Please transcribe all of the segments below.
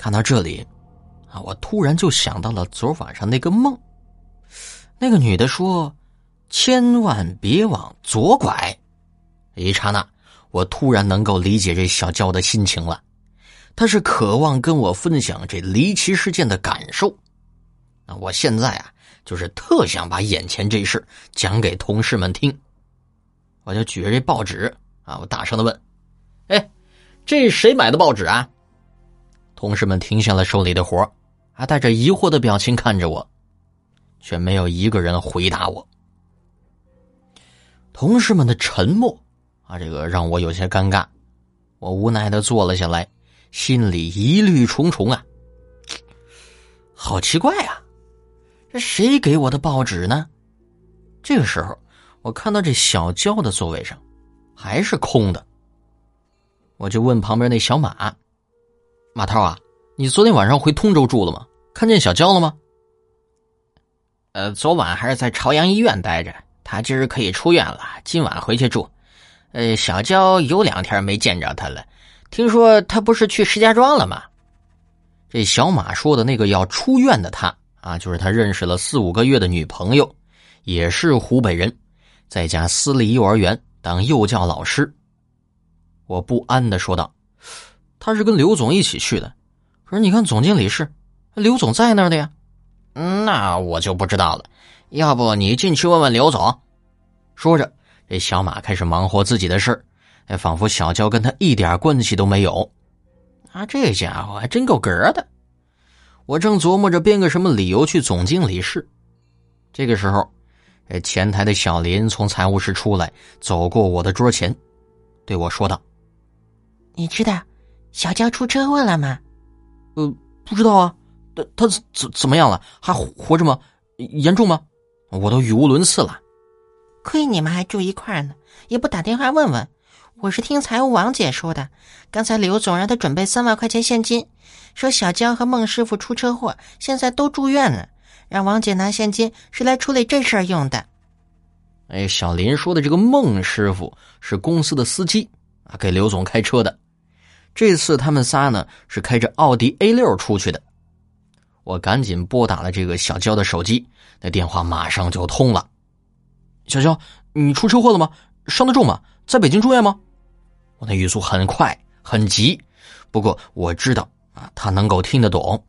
看到这里，啊，我突然就想到了昨晚上那个梦。那个女的说：“千万别往左拐。”一刹那，我突然能够理解这小娇的心情了。她是渴望跟我分享这离奇事件的感受。啊，我现在啊，就是特想把眼前这事讲给同事们听。我就举着这报纸啊，我大声的问：“哎，这谁买的报纸啊？”同事们停下了手里的活还带着疑惑的表情看着我。却没有一个人回答我。同事们的沉默啊，这个让我有些尴尬。我无奈的坐了下来，心里疑虑重重啊。好奇怪啊，这谁给我的报纸呢？这个时候，我看到这小娇的座位上还是空的。我就问旁边那小马：“马涛啊，你昨天晚上回通州住了吗？看见小娇了吗？”呃，昨晚还是在朝阳医院待着，他今儿可以出院了，今晚回去住。呃，小娇有两天没见着他了，听说他不是去石家庄了吗？这小马说的那个要出院的他啊，就是他认识了四五个月的女朋友，也是湖北人，在家私立幼儿园当幼教老师。我不安的说道：“他是跟刘总一起去的，可是你看总经理室刘总在那儿的呀。”那我就不知道了，要不你进去问问刘总。说着，这小马开始忙活自己的事儿，仿佛小娇跟他一点关系都没有。啊，这家伙还真够格的。我正琢磨着编个什么理由去总经理室，这个时候，这前台的小林从财务室出来，走过我的桌前，对我说道：“你知道小娇出车祸了吗？”“呃，不知道啊。”他他怎怎么样了？还活着吗？严重吗？我都语无伦次了。亏你们还住一块呢，也不打电话问问。我是听财务王姐说的，刚才刘总让他准备三万块钱现金，说小娇和孟师傅出车祸，现在都住院了，让王姐拿现金是来处理这事儿用的。哎，小林说的这个孟师傅是公司的司机啊，给刘总开车的。这次他们仨呢是开着奥迪 A 六出去的。我赶紧拨打了这个小娇的手机，那电话马上就通了。小娇，你出车祸了吗？伤得重吗？在北京住院吗？我那语速很快很急，不过我知道啊，他能够听得懂。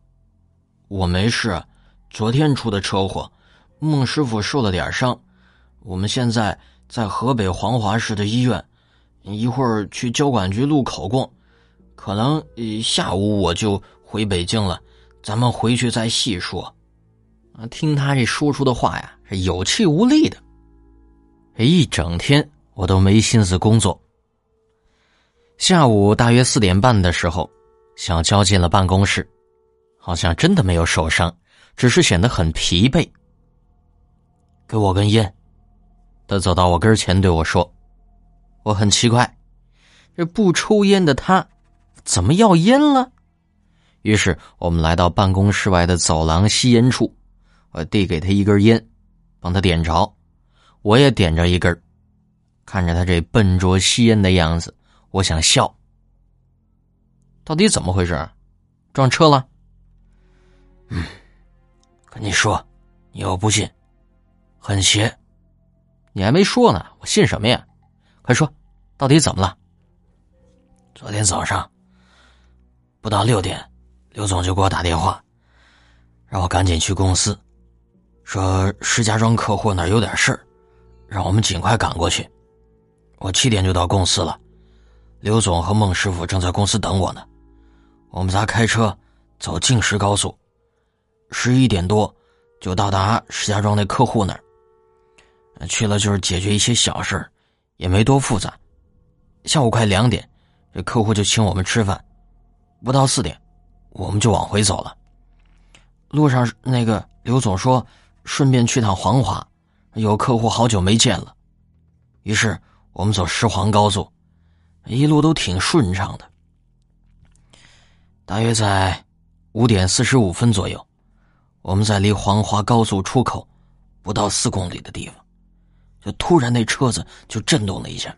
我没事，昨天出的车祸，孟师傅受了点伤，我们现在在河北黄骅市的医院，一会儿去交管局录口供，可能下午我就回北京了。咱们回去再细说。啊，听他这说出的话呀，是有气无力的。一整天我都没心思工作。下午大约四点半的时候，小娇进了办公室，好像真的没有受伤，只是显得很疲惫。给我根烟。他走到我跟前对我说：“我很奇怪，这不抽烟的他，怎么要烟了？”于是我们来到办公室外的走廊吸烟处，我递给他一根烟，帮他点着，我也点着一根。看着他这笨拙吸烟的样子，我想笑。到底怎么回事？撞车了？嗯，跟你说，你又不信，很邪。你还没说呢，我信什么呀？快说，到底怎么了？昨天早上不到六点。刘总就给我打电话，让我赶紧去公司，说石家庄客户那有点事，让我们尽快赶过去。我七点就到公司了，刘总和孟师傅正在公司等我呢。我们仨开车走京石高速，十一点多就到达石家庄那客户那儿。去了就是解决一些小事也没多复杂。下午快两点，这客户就请我们吃饭，不到四点。我们就往回走了。路上，那个刘总说：“顺便去趟黄华，有客户好久没见了。”于是我们走石黄高速，一路都挺顺畅的。大约在五点四十五分左右，我们在离黄华高速出口不到四公里的地方，就突然那车子就震动了一下，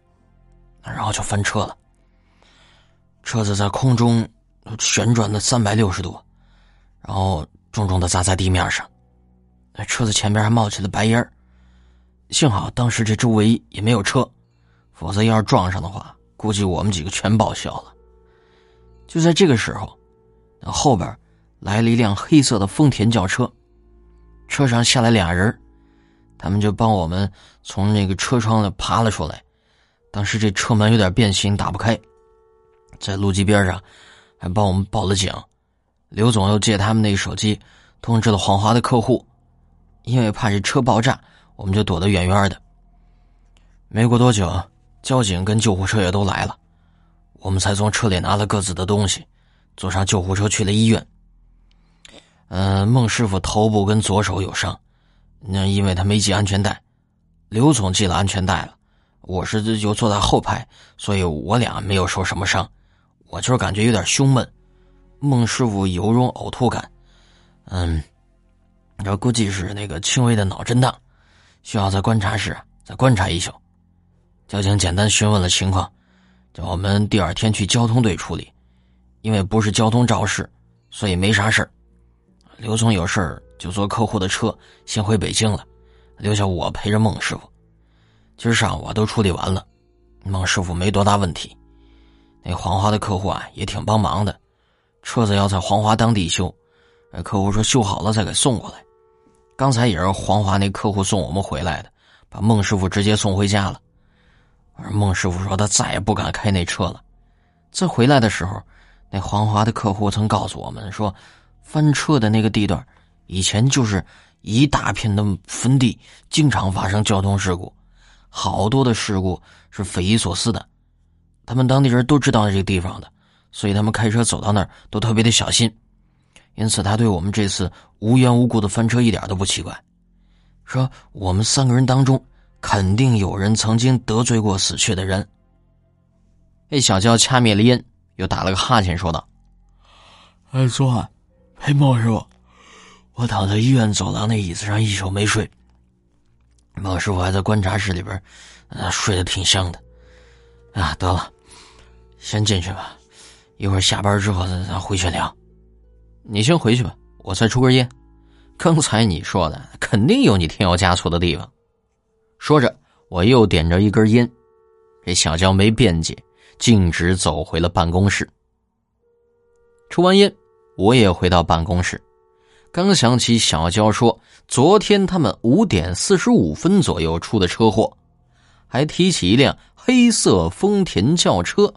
然后就翻车了。车子在空中。旋转的三百六十度，然后重重的砸在地面上，那车子前边还冒起了白烟幸好当时这周围也没有车，否则要是撞上的话，估计我们几个全报销了。就在这个时候，后边来了一辆黑色的丰田轿车，车上下来俩人，他们就帮我们从那个车窗里爬了出来。当时这车门有点变形，打不开，在路基边上还帮我们报了警。刘总又借他们那个手机通知了黄华的客户，因为怕这车爆炸，我们就躲得远远的。没过多久，交警跟救护车也都来了。我们才从车里拿了各自的东西，坐上救护车去了医院。嗯，孟师傅头部跟左手有伤，那因为他没系安全带。刘总系了安全带了，我是就坐在后排，所以我俩没有受什么伤。我就是感觉有点胸闷。孟师傅有种呕吐感，嗯，这估计是那个轻微的脑震荡，需要在观察室再观察一宿。交警简单询问了情况。叫我们第二天去交通队处理，因为不是交通肇事，所以没啥事刘总有事儿就坐客户的车先回北京了，留下我陪着孟师傅。今儿上午都处理完了，孟师傅没多大问题。那黄华的客户啊也挺帮忙的，车子要在黄华当地修，客户说修好了再给送过来。刚才也是黄华那客户送我们回来的，把孟师傅直接送回家了。而孟师傅说他再也不敢开那车了。这回来的时候，那黄华的客户曾告诉我们说，翻车的那个地段以前就是一大片的坟地，经常发生交通事故，好多的事故是匪夷所思的。他们当地人都知道这个地方的，所以他们开车走到那儿都特别的小心。因此，他对我们这次无缘无故的翻车一点都不奇怪。说我们三个人当中。肯定有人曾经得罪过死去的人。那小娇掐灭了烟，又打了个哈欠，说道：“哎，昨晚陪孟师傅，我躺在医院走廊那椅子上一宿没睡。孟师傅还在观察室里边，呃，睡得挺香的。啊，得了，先进去吧，一会儿下班之后咱咱回去聊。你先回去吧，我再抽根烟。刚才你说的肯定有你添油加醋的地方。”说着，我又点着一根烟，这小娇没辩解，径直走回了办公室。抽完烟，我也回到办公室，刚想起小娇说昨天他们五点四十五分左右出的车祸，还提起一辆黑色丰田轿车。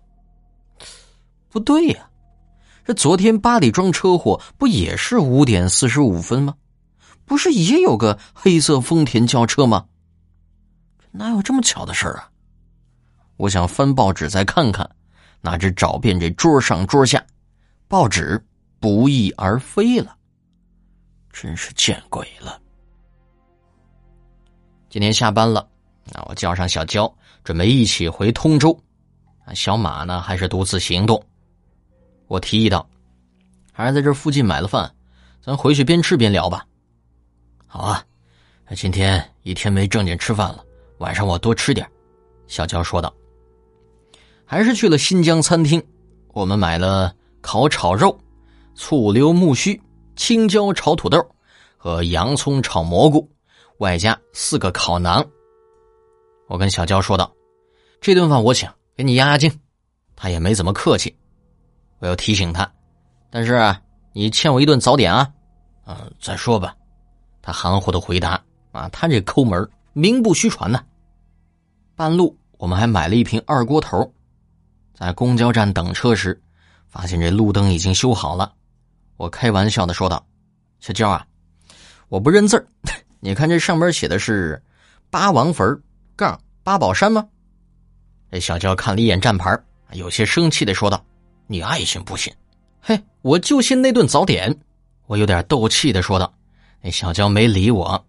不对呀，这昨天八里庄车祸不也是五点四十五分吗？不是也有个黑色丰田轿车吗？哪有这么巧的事儿啊！我想翻报纸再看看，哪知找遍这桌上桌下，报纸不翼而飞了。真是见鬼了！今天下班了，那，我叫上小娇，准备一起回通州。啊，小马呢还是独自行动。我提议道：“还是在这附近买了饭，咱回去边吃边聊吧。”好啊，今天一天没正经吃饭了。晚上我多吃点小娇说道。还是去了新疆餐厅，我们买了烤炒肉、醋溜木须、青椒炒土豆和洋葱炒蘑菇，外加四个烤馕。我跟小娇说道：“这顿饭我请，给你压压惊。”他也没怎么客气。我要提醒他：“但是，你欠我一顿早点啊。”“嗯，再说吧。”他含糊的回答。啊，他这抠门名不虚传呢。半路，我们还买了一瓶二锅头。在公交站等车时，发现这路灯已经修好了。我开玩笑的说道：“小娇啊，我不认字儿，你看这上边写的是八王坟杠八宝山吗？”这小娇看了一眼站牌，有些生气的说道：“你爱信不信？嘿，我就信那顿早点。”我有点斗气的说道。那小娇没理我。